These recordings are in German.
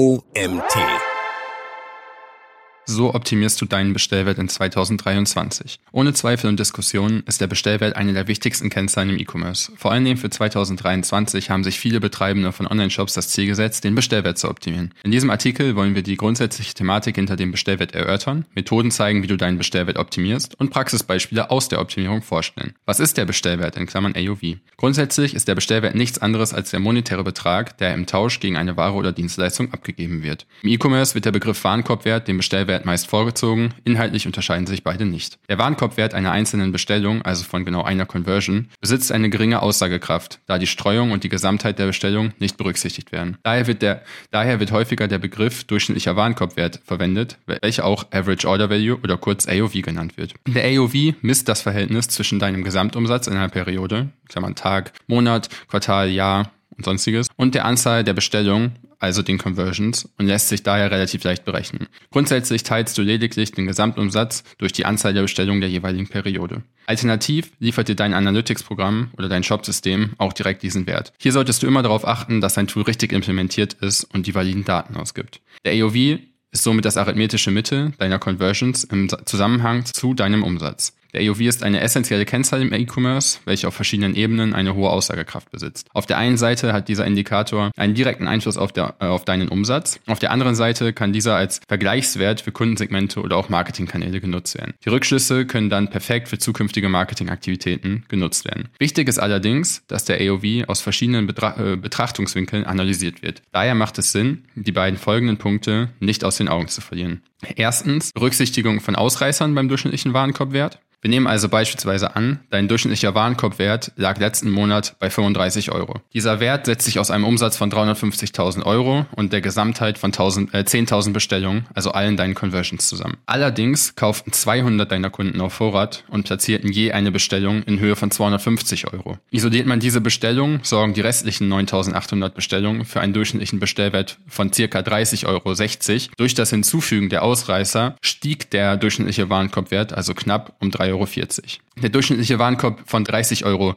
OMT. So optimierst du deinen Bestellwert in 2023. Ohne Zweifel und Diskussion ist der Bestellwert eine der wichtigsten Kennzahlen im E-Commerce. Vor allem für 2023 haben sich viele Betreibende von Online-Shops das Ziel gesetzt, den Bestellwert zu optimieren. In diesem Artikel wollen wir die grundsätzliche Thematik hinter dem Bestellwert erörtern, Methoden zeigen, wie du deinen Bestellwert optimierst und Praxisbeispiele aus der Optimierung vorstellen. Was ist der Bestellwert in Klammern AOV? Grundsätzlich ist der Bestellwert nichts anderes als der monetäre Betrag, der im Tausch gegen eine Ware oder Dienstleistung abgegeben wird. Im E-Commerce wird der Begriff Warenkorbwert dem Bestellwert Warenkorbwert meist vorgezogen, inhaltlich unterscheiden sich beide nicht. Der Warenkorbwert einer einzelnen Bestellung, also von genau einer Conversion, besitzt eine geringe Aussagekraft, da die Streuung und die Gesamtheit der Bestellung nicht berücksichtigt werden. Daher wird, der, daher wird häufiger der Begriff durchschnittlicher Warenkorbwert verwendet, welcher auch Average Order Value oder kurz AOV genannt wird. Der AOV misst das Verhältnis zwischen deinem Gesamtumsatz in einer Periode, Klammern Tag, Monat, Quartal, Jahr und sonstiges, und der Anzahl der Bestellungen, also den Conversions, und lässt sich daher relativ leicht berechnen. Grundsätzlich teilst du lediglich den Gesamtumsatz durch die Anzahl der Bestellungen der jeweiligen Periode. Alternativ liefert dir dein Analytics-Programm oder dein Shop-System auch direkt diesen Wert. Hier solltest du immer darauf achten, dass dein Tool richtig implementiert ist und die validen Daten ausgibt. Der AOV ist somit das arithmetische Mittel deiner Conversions im Zusammenhang zu deinem Umsatz. Der AOV ist eine essentielle Kennzahl im E-Commerce, welche auf verschiedenen Ebenen eine hohe Aussagekraft besitzt. Auf der einen Seite hat dieser Indikator einen direkten Einfluss auf, der, äh, auf deinen Umsatz. Auf der anderen Seite kann dieser als Vergleichswert für Kundensegmente oder auch Marketingkanäle genutzt werden. Die Rückschlüsse können dann perfekt für zukünftige Marketingaktivitäten genutzt werden. Wichtig ist allerdings, dass der AOV aus verschiedenen Betra äh, Betrachtungswinkeln analysiert wird. Daher macht es Sinn, die beiden folgenden Punkte nicht aus den Augen zu verlieren. Erstens Berücksichtigung von Ausreißern beim durchschnittlichen Warenkorbwert. Wir nehmen also beispielsweise an, dein durchschnittlicher Warenkorbwert lag letzten Monat bei 35 Euro. Dieser Wert setzt sich aus einem Umsatz von 350.000 Euro und der Gesamtheit von 10.000 äh, 10 Bestellungen, also allen deinen Conversions zusammen. Allerdings kauften 200 deiner Kunden auf Vorrat und platzierten je eine Bestellung in Höhe von 250 Euro. Isoliert man diese Bestellung, sorgen die restlichen 9.800 Bestellungen für einen durchschnittlichen Bestellwert von circa 30,60 Euro. Durch das Hinzufügen der Ausreißer stieg der durchschnittliche Warenkorbwert also knapp um 3,40 Euro. Der durchschnittliche Warenkorb von 30,60 Euro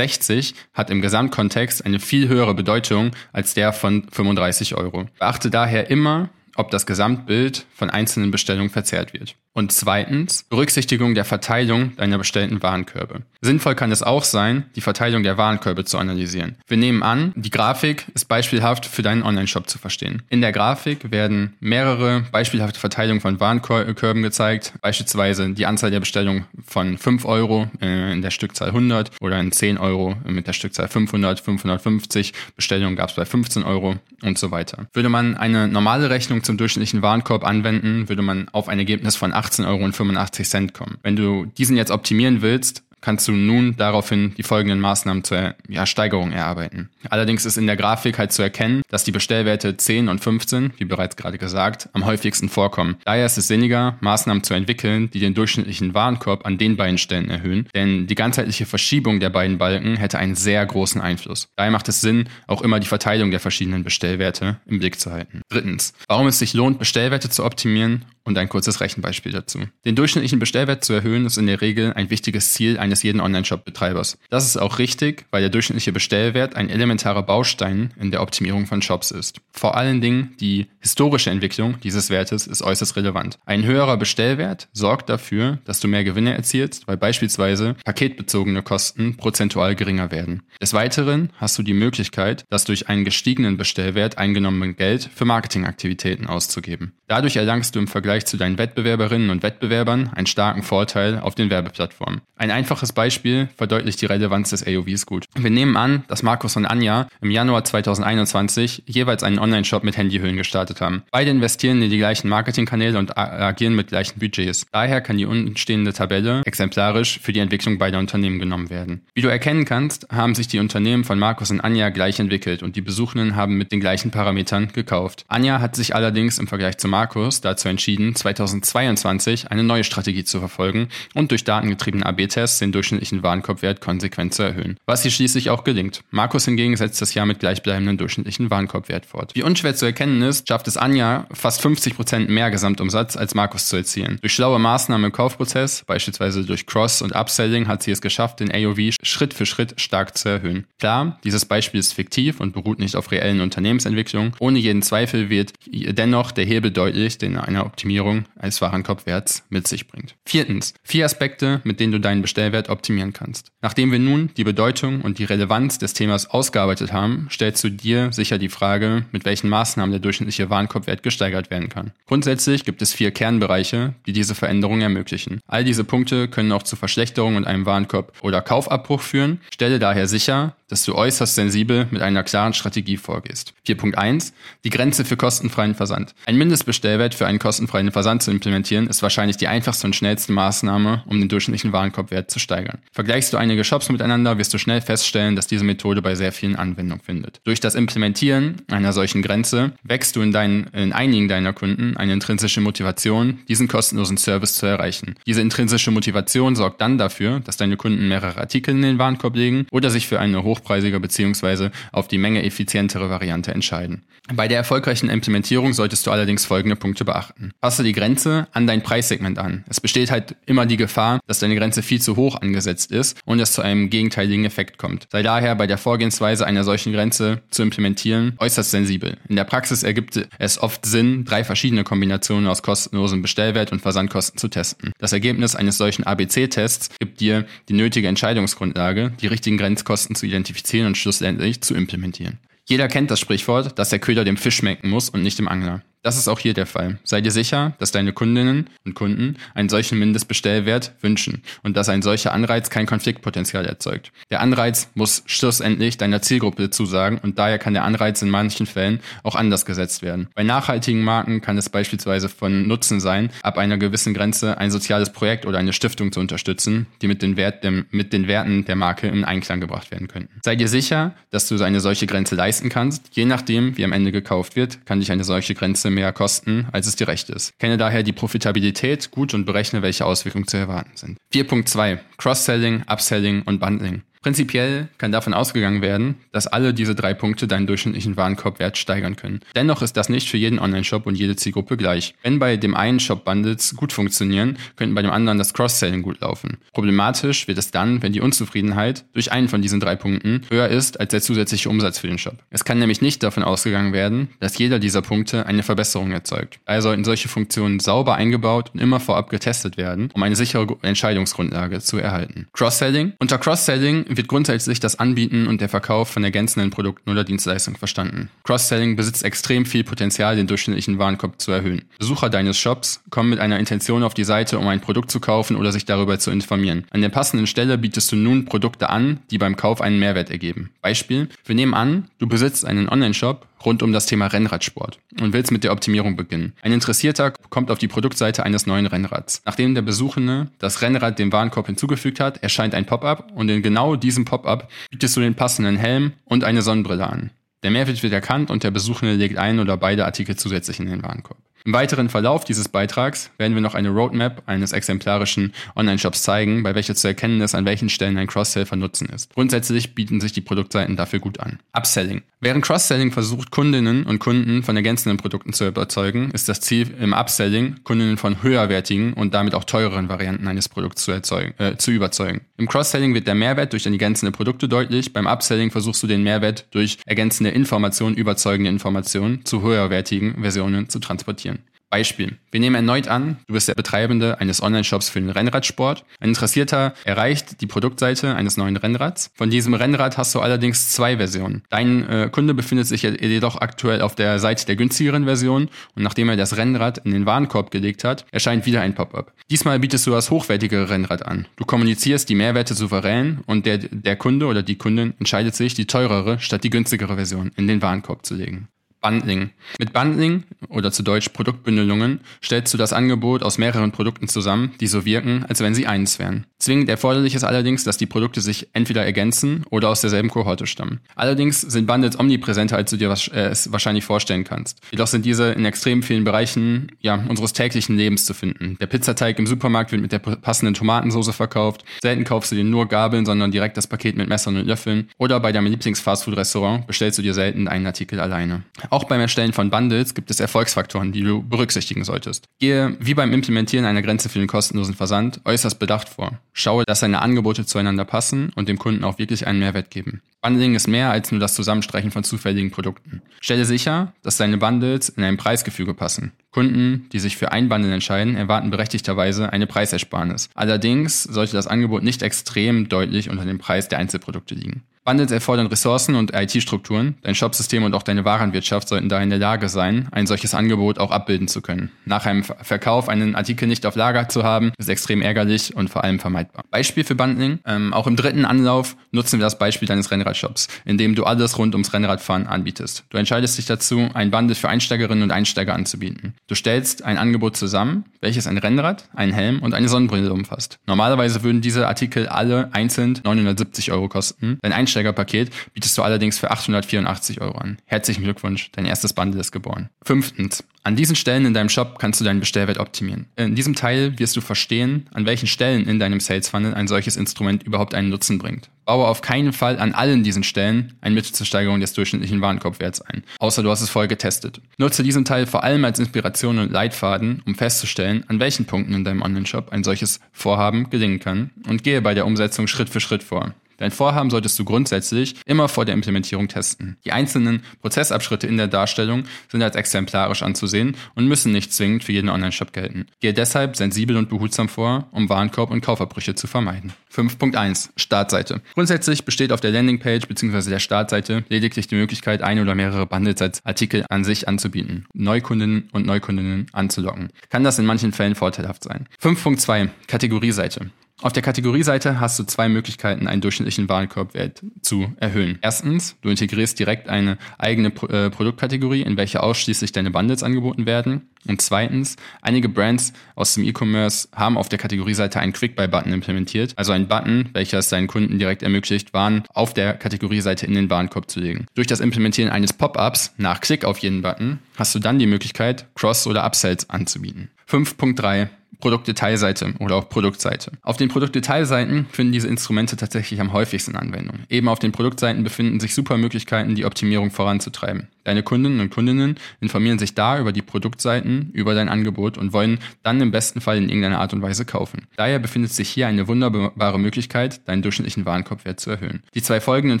hat im Gesamtkontext eine viel höhere Bedeutung als der von 35 Euro. Beachte daher immer, ob das Gesamtbild von einzelnen Bestellungen verzerrt wird. Und zweitens, Berücksichtigung der Verteilung deiner bestellten Warenkörbe. Sinnvoll kann es auch sein, die Verteilung der Warenkörbe zu analysieren. Wir nehmen an, die Grafik ist beispielhaft für deinen Online-Shop zu verstehen. In der Grafik werden mehrere beispielhafte Verteilungen von Warenkörben gezeigt, beispielsweise die Anzahl der Bestellungen von 5 Euro äh, in der Stückzahl 100 oder in 10 Euro mit der Stückzahl 500, 550, Bestellungen gab es bei 15 Euro und so weiter. Würde man eine normale Rechnung zum durchschnittlichen Warenkorb anwenden, würde man auf ein Ergebnis von 18,85 Euro kommen. Wenn du diesen jetzt optimieren willst, kannst du nun daraufhin die folgenden Maßnahmen zur ja, Steigerung erarbeiten. Allerdings ist in der Grafik halt zu erkennen, dass die Bestellwerte 10 und 15, wie bereits gerade gesagt, am häufigsten vorkommen. Daher ist es sinniger, Maßnahmen zu entwickeln, die den durchschnittlichen Warenkorb an den beiden Stellen erhöhen, denn die ganzheitliche Verschiebung der beiden Balken hätte einen sehr großen Einfluss. Daher macht es Sinn, auch immer die Verteilung der verschiedenen Bestellwerte im Blick zu halten. Drittens, warum es sich lohnt, Bestellwerte zu optimieren und ein kurzes Rechenbeispiel dazu. Den durchschnittlichen Bestellwert zu erhöhen ist in der Regel ein wichtiges Ziel eines jeden Online-Shop-Betreibers. Das ist auch richtig, weil der durchschnittliche Bestellwert ein elementarer Baustein in der Optimierung von Shops ist. Vor allen Dingen die historische Entwicklung dieses Wertes ist äußerst relevant. Ein höherer Bestellwert sorgt dafür, dass du mehr Gewinne erzielst, weil beispielsweise paketbezogene Kosten prozentual geringer werden. Des Weiteren hast du die Möglichkeit, das durch einen gestiegenen Bestellwert eingenommene Geld für Marketingaktivitäten auszugeben. Dadurch erlangst du im Vergleich zu deinen Wettbewerberinnen und Wettbewerbern einen starken Vorteil auf den Werbeplattformen. Ein einfaches Beispiel verdeutlicht die Relevanz des AOVs gut. Wir nehmen an, dass Markus und Anja im Januar 2021 jeweils einen Online-Shop mit Handyhüllen gestartet haben. Beide investieren in die gleichen Marketingkanäle und agieren mit gleichen Budgets. Daher kann die untenstehende Tabelle exemplarisch für die Entwicklung beider Unternehmen genommen werden. Wie du erkennen kannst, haben sich die Unternehmen von Markus und Anja gleich entwickelt und die Besuchenden haben mit den gleichen Parametern gekauft. Anja hat sich allerdings im Vergleich zu Markus dazu entschieden, 2022 eine neue Strategie zu verfolgen und durch datengetriebene AB-Tests den durchschnittlichen Warenkorbwert konsequent zu erhöhen. Was hier schließlich auch gelingt. Markus hingegen setzt das Jahr mit gleichbleibendem durchschnittlichen Warenkorbwert fort. Wie unschwer zu erkennen ist, schafft es Anja fast 50% mehr Gesamtumsatz als Markus zu erzielen. Durch schlaue Maßnahmen im Kaufprozess, beispielsweise durch Cross- und Upselling, hat sie es geschafft, den AOV Schritt für Schritt stark zu erhöhen. Klar, dieses Beispiel ist fiktiv und beruht nicht auf reellen Unternehmensentwicklungen. Ohne jeden Zweifel wird dennoch der Hebel deutlich, den eine Optimierung eines Warenkorbwerts mit sich bringt. Viertens, vier Aspekte, mit denen du deinen Bestellwert optimieren kannst. Nachdem wir nun die Bedeutung und die Relevanz des Themas ausgearbeitet haben, stellst du dir sicher die Frage, mit welchen Maßnahmen der durchschnittliche Warenkorbwert gesteigert werden kann. Grundsätzlich gibt es vier Kernbereiche, die diese Veränderung ermöglichen. All diese Punkte können auch zu Verschlechterungen in einem Warenkorb oder Kaufabbruch führen. Stelle daher sicher, dass du äußerst sensibel mit einer klaren Strategie vorgehst. 4.1 Die Grenze für kostenfreien Versand. Ein Mindestbestellwert für einen kostenfreien Versand zu implementieren, ist wahrscheinlich die einfachste und schnellste Maßnahme, um den durchschnittlichen Warenkorbwert zu steigern. Vergleichst du einige Shops miteinander, wirst du schnell feststellen, dass diese Methode bei sehr vielen Anwendung findet. Durch das Implementieren einer solchen Grenze wächst du in, deinen, in einigen deiner Kunden eine intrinsische Motivation, diesen kostenlosen Service zu erreichen. Diese intrinsische Motivation sorgt dann dafür, dass deine Kunden mehrere Artikel in den Warenkorb legen oder sich für eine hochpreisige bzw. auf die Menge effizientere Variante entscheiden. Bei der erfolgreichen Implementierung solltest du allerdings folgende Punkte beachten. Passe die Grenze an dein Preissegment an. Es besteht halt immer die Gefahr, dass deine Grenze viel zu hoch angesetzt ist und es zu einem gegenteiligen Effekt kommt. Sei daher bei der Vorgehensweise einer solchen Grenze zu implementieren äußerst sensibel. In der Praxis ergibt es oft Sinn, drei verschiedene Kombinationen aus kostenlosem Bestellwert und Versandkosten zu testen. Das Ergebnis eines solchen ABC-Tests gibt dir die nötige Entscheidungsgrundlage, die richtigen Grenzkosten zu identifizieren und schlussendlich zu implementieren. Jeder kennt das Sprichwort, dass der Köder dem Fisch schmecken muss und nicht dem Angler. Das ist auch hier der Fall. Sei dir sicher, dass deine Kundinnen und Kunden einen solchen Mindestbestellwert wünschen und dass ein solcher Anreiz kein Konfliktpotenzial erzeugt. Der Anreiz muss schlussendlich deiner Zielgruppe zusagen und daher kann der Anreiz in manchen Fällen auch anders gesetzt werden. Bei nachhaltigen Marken kann es beispielsweise von Nutzen sein, ab einer gewissen Grenze ein soziales Projekt oder eine Stiftung zu unterstützen, die mit den, Wert dem, mit den Werten der Marke in Einklang gebracht werden könnten. Sei dir sicher, dass du eine solche Grenze leisten kannst. Je nachdem, wie am Ende gekauft wird, kann dich eine solche Grenze mehr kosten, als es dir recht ist. Kenne daher die Profitabilität gut und berechne, welche Auswirkungen zu erwarten sind. 4.2 Cross-Selling, Upselling und Bundling. Prinzipiell kann davon ausgegangen werden, dass alle diese drei Punkte deinen durchschnittlichen Warenkorbwert steigern können. Dennoch ist das nicht für jeden Online-Shop und jede Zielgruppe gleich. Wenn bei dem einen Shop Bundles gut funktionieren, könnten bei dem anderen das Cross-Selling gut laufen. Problematisch wird es dann, wenn die Unzufriedenheit durch einen von diesen drei Punkten höher ist als der zusätzliche Umsatz für den Shop. Es kann nämlich nicht davon ausgegangen werden, dass jeder dieser Punkte eine Verbesserung erzeugt. Daher sollten solche Funktionen sauber eingebaut und immer vorab getestet werden, um eine sichere Entscheidungsgrundlage zu erhalten. Cross-Selling. Unter Cross-Selling wird grundsätzlich das Anbieten und der Verkauf von ergänzenden Produkten oder Dienstleistungen verstanden. Cross-Selling besitzt extrem viel Potenzial, den durchschnittlichen Warenkorb zu erhöhen. Besucher deines Shops kommen mit einer Intention auf die Seite, um ein Produkt zu kaufen oder sich darüber zu informieren. An der passenden Stelle bietest du nun Produkte an, die beim Kauf einen Mehrwert ergeben. Beispiel, wir nehmen an, du besitzt einen Online-Shop rund um das Thema Rennradsport und willst mit der Optimierung beginnen. Ein Interessierter kommt auf die Produktseite eines neuen Rennrads. Nachdem der Besuchende das Rennrad dem Warenkorb hinzugefügt hat, erscheint ein Pop-up und in genau diesem Pop-up bietest du den passenden Helm und eine Sonnenbrille an. Der Mehrwert wird erkannt und der Besuchende legt ein oder beide Artikel zusätzlich in den Warenkorb. Im weiteren Verlauf dieses Beitrags werden wir noch eine Roadmap eines exemplarischen Online-Shops zeigen, bei welcher zu erkennen ist, an welchen Stellen ein Cross-Sell von Nutzen ist. Grundsätzlich bieten sich die Produktseiten dafür gut an. Upselling. Während Cross-Selling versucht, Kundinnen und Kunden von ergänzenden Produkten zu überzeugen, ist das Ziel im Upselling, Kundinnen von höherwertigen und damit auch teureren Varianten eines Produkts zu, erzeugen, äh, zu überzeugen. Im Cross-Selling wird der Mehrwert durch ergänzende Produkte deutlich, beim Upselling versuchst du den Mehrwert durch ergänzende Informationen, überzeugende Informationen zu höherwertigen Versionen zu transportieren. Beispiel. Wir nehmen erneut an, du bist der Betreibende eines Online-Shops für den Rennradsport. Ein Interessierter erreicht die Produktseite eines neuen Rennrads. Von diesem Rennrad hast du allerdings zwei Versionen. Dein äh, Kunde befindet sich jedoch aktuell auf der Seite der günstigeren Version und nachdem er das Rennrad in den Warenkorb gelegt hat, erscheint wieder ein Pop-up. Diesmal bietest du das hochwertigere Rennrad an. Du kommunizierst die Mehrwerte souverän und der, der Kunde oder die Kundin entscheidet sich, die teurere statt die günstigere Version in den Warenkorb zu legen. Bundling. Mit Bundling oder zu Deutsch Produktbündelungen stellst du das Angebot aus mehreren Produkten zusammen, die so wirken, als wenn sie eins wären. Zwingend erforderlich ist allerdings, dass die Produkte sich entweder ergänzen oder aus derselben Kohorte stammen. Allerdings sind Bundles omnipräsenter, als du dir äh, es wahrscheinlich vorstellen kannst. Jedoch sind diese in extrem vielen Bereichen ja, unseres täglichen Lebens zu finden. Der Pizzateig im Supermarkt wird mit der passenden Tomatensauce verkauft. Selten kaufst du dir nur Gabeln, sondern direkt das Paket mit Messern und Löffeln. Oder bei deinem Lieblings-Fastfood-Restaurant bestellst du dir selten einen Artikel alleine. Auch beim Erstellen von Bundles gibt es Erfolgsfaktoren, die du berücksichtigen solltest. Gehe, wie beim Implementieren einer Grenze für den kostenlosen Versand, äußerst bedacht vor. Schaue, dass deine Angebote zueinander passen und dem Kunden auch wirklich einen Mehrwert geben. Bundling ist mehr als nur das Zusammenstreichen von zufälligen Produkten. Stelle sicher, dass deine Bundles in ein Preisgefüge passen. Kunden, die sich für ein Bundle entscheiden, erwarten berechtigterweise eine Preisersparnis. Allerdings sollte das Angebot nicht extrem deutlich unter dem Preis der Einzelprodukte liegen. Bundles erfordern Ressourcen und IT-Strukturen. Dein Shopsystem und auch deine Warenwirtschaft sollten da in der Lage sein, ein solches Angebot auch abbilden zu können. Nach einem Verkauf einen Artikel nicht auf Lager zu haben, ist extrem ärgerlich und vor allem vermeidbar. Beispiel für Bundling. Ähm, auch im dritten Anlauf nutzen wir das Beispiel deines Rennradshops, in dem du alles rund ums Rennradfahren anbietest. Du entscheidest dich dazu, ein Bundle für Einsteigerinnen und Einsteiger anzubieten. Du stellst ein Angebot zusammen, welches ein Rennrad, einen Helm und eine Sonnenbrille umfasst. Normalerweise würden diese Artikel alle einzeln 970 Euro kosten. Dein Einsteigerpaket bietest du allerdings für 884 Euro an. Herzlichen Glückwunsch, dein erstes Bundle ist geboren. Fünftens, an diesen Stellen in deinem Shop kannst du deinen Bestellwert optimieren. In diesem Teil wirst du verstehen, an welchen Stellen in deinem Sales Funnel ein solches Instrument überhaupt einen Nutzen bringt. Baue auf keinen Fall an allen diesen Stellen ein Mittel zur Steigerung des durchschnittlichen Warenkorbwerts ein, außer du hast es vorher getestet. Nutze diesen Teil vor allem als Inspiration und Leitfaden, um festzustellen, an welchen Punkten in deinem Online-Shop ein solches Vorhaben gelingen kann und gehe bei der Umsetzung Schritt für Schritt vor. Dein Vorhaben solltest du grundsätzlich immer vor der Implementierung testen. Die einzelnen Prozessabschritte in der Darstellung sind als exemplarisch anzusehen und müssen nicht zwingend für jeden Online-Shop gelten. Gehe deshalb sensibel und behutsam vor, um Warenkorb- und Kaufabbrüche zu vermeiden. 5.1 Startseite. Grundsätzlich besteht auf der Landingpage bzw. der Startseite lediglich die Möglichkeit, ein oder mehrere Bundles als Artikel an sich anzubieten, Neukundinnen und Neukundinnen anzulocken. Kann das in manchen Fällen vorteilhaft sein. 5.2 Kategorieseite. Auf der Kategorieseite hast du zwei Möglichkeiten, einen durchschnittlichen Warenkorbwert zu erhöhen. Erstens, du integrierst direkt eine eigene äh, Produktkategorie, in welcher ausschließlich deine Bundles angeboten werden. Und zweitens, einige Brands aus dem E-Commerce haben auf der Kategorieseite einen Quick-Buy-Button implementiert, also einen Button, welcher es seinen Kunden direkt ermöglicht, Waren auf der Kategorieseite in den Warenkorb zu legen. Durch das Implementieren eines Pop-ups nach Klick auf jeden Button hast du dann die Möglichkeit, Cross- oder Upsells anzubieten. 5.3 Produktdetailseite oder auch Produktseite. Auf den Produktdetailseiten finden diese Instrumente tatsächlich am häufigsten Anwendung. Eben auf den Produktseiten befinden sich super Möglichkeiten, die Optimierung voranzutreiben. Deine Kundinnen und Kundinnen informieren sich da über die Produktseiten, über dein Angebot und wollen dann im besten Fall in irgendeiner Art und Weise kaufen. Daher befindet sich hier eine wunderbare Möglichkeit, deinen durchschnittlichen Warenkorbwert zu erhöhen. Die zwei folgenden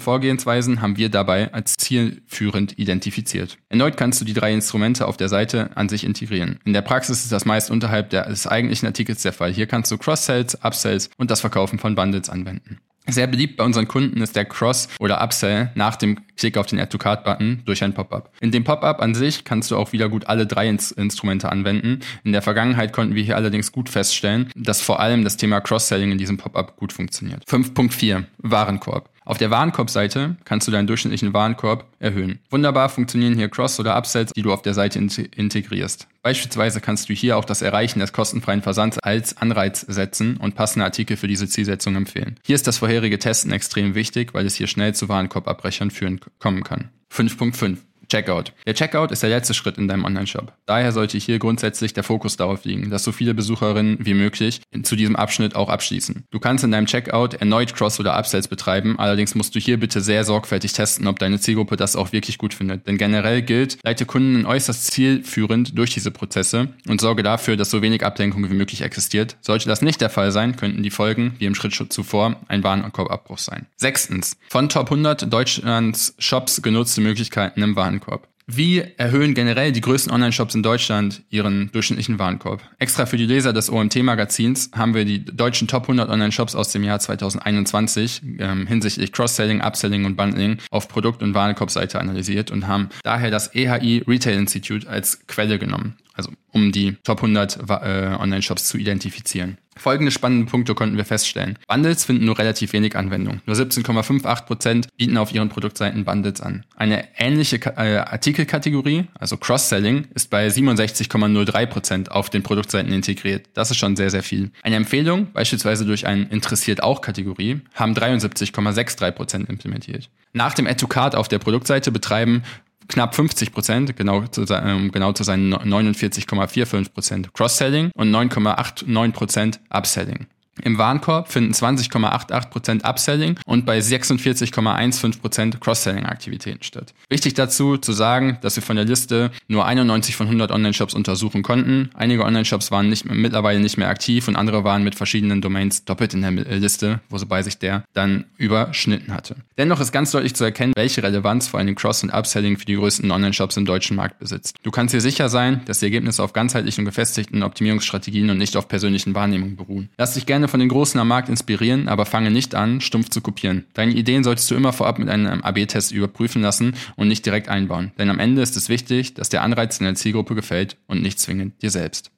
Vorgehensweisen haben wir dabei als zielführend identifiziert. Erneut kannst du die drei Instrumente auf der Seite an sich integrieren. In der Praxis ist das meist unterhalb des eigentlichen Artikels der Fall. Hier kannst du Cross-Sells, Upsells und das Verkaufen von Bundles anwenden. Sehr beliebt bei unseren Kunden ist der Cross- oder Upsell nach dem Klick auf den Add to Card-Button durch ein Pop-up. In dem Pop-up an sich kannst du auch wieder gut alle drei Ins Instrumente anwenden. In der Vergangenheit konnten wir hier allerdings gut feststellen, dass vor allem das Thema Cross-Selling in diesem Pop-up gut funktioniert. 5.4 Warenkorb. Auf der Warenkorbseite kannst du deinen durchschnittlichen Warenkorb erhöhen. Wunderbar funktionieren hier Cross- oder Upsells, die du auf der Seite integrierst. Beispielsweise kannst du hier auch das Erreichen des kostenfreien Versands als Anreiz setzen und passende Artikel für diese Zielsetzung empfehlen. Hier ist das vorherige Testen extrem wichtig, weil es hier schnell zu Warenkorbabbrechern führen kommen kann. 5.5 Checkout. Der Checkout ist der letzte Schritt in deinem Online-Shop. Daher sollte hier grundsätzlich der Fokus darauf liegen, dass so viele Besucherinnen wie möglich zu diesem Abschnitt auch abschließen. Du kannst in deinem Checkout erneut Cross- oder Upsells betreiben, allerdings musst du hier bitte sehr sorgfältig testen, ob deine Zielgruppe das auch wirklich gut findet. Denn generell gilt, leite Kunden äußerst zielführend durch diese Prozesse und sorge dafür, dass so wenig Ablenkung wie möglich existiert. Sollte das nicht der Fall sein, könnten die Folgen, wie im Schritt zuvor, ein Warenkorbabbruch sein. Sechstens. Von Top 100 Deutschlands Shops genutzte Möglichkeiten im Warenkorb. Warenkorb. Wie erhöhen generell die größten Online-Shops in Deutschland ihren durchschnittlichen Warenkorb? Extra für die Leser des OMT-Magazins haben wir die deutschen Top 100 Online-Shops aus dem Jahr 2021 ähm, hinsichtlich Cross-Selling, Upselling und Bundling auf Produkt- und Warenkorbseite analysiert und haben daher das EHI Retail Institute als Quelle genommen. Also um die Top 100 äh, Online-Shops zu identifizieren. Folgende spannende Punkte konnten wir feststellen. Bundles finden nur relativ wenig Anwendung. Nur 17,58% bieten auf ihren Produktseiten Bundles an. Eine ähnliche äh, Artikelkategorie, also Cross-Selling, ist bei 67,03% auf den Produktseiten integriert. Das ist schon sehr, sehr viel. Eine Empfehlung, beispielsweise durch ein Interessiert auch Kategorie, haben 73,63% implementiert. Nach dem Add-to-Card auf der Produktseite betreiben knapp 50 Prozent, genau zu, ähm, genau zu sein 49,45 Prozent Cross-Selling und 9,89 Prozent Upselling. Im Warenkorb finden 20,88% Upselling und bei 46,15% Cross-Selling-Aktivitäten statt. Wichtig dazu zu sagen, dass wir von der Liste nur 91 von 100 Online-Shops untersuchen konnten. Einige Online-Shops waren nicht, mittlerweile nicht mehr aktiv und andere waren mit verschiedenen Domains doppelt in der Liste, wobei sich der dann überschnitten hatte. Dennoch ist ganz deutlich zu erkennen, welche Relevanz vor allem Cross- und Upselling für die größten Online-Shops im deutschen Markt besitzt. Du kannst dir sicher sein, dass die Ergebnisse auf ganzheitlichen und gefestigten Optimierungsstrategien und nicht auf persönlichen Wahrnehmungen beruhen. Lass dich gerne gerne von den Großen am Markt inspirieren, aber fange nicht an, stumpf zu kopieren. Deine Ideen solltest du immer vorab mit einem AB-Test überprüfen lassen und nicht direkt einbauen. Denn am Ende ist es wichtig, dass der Anreiz in der Zielgruppe gefällt und nicht zwingend dir selbst.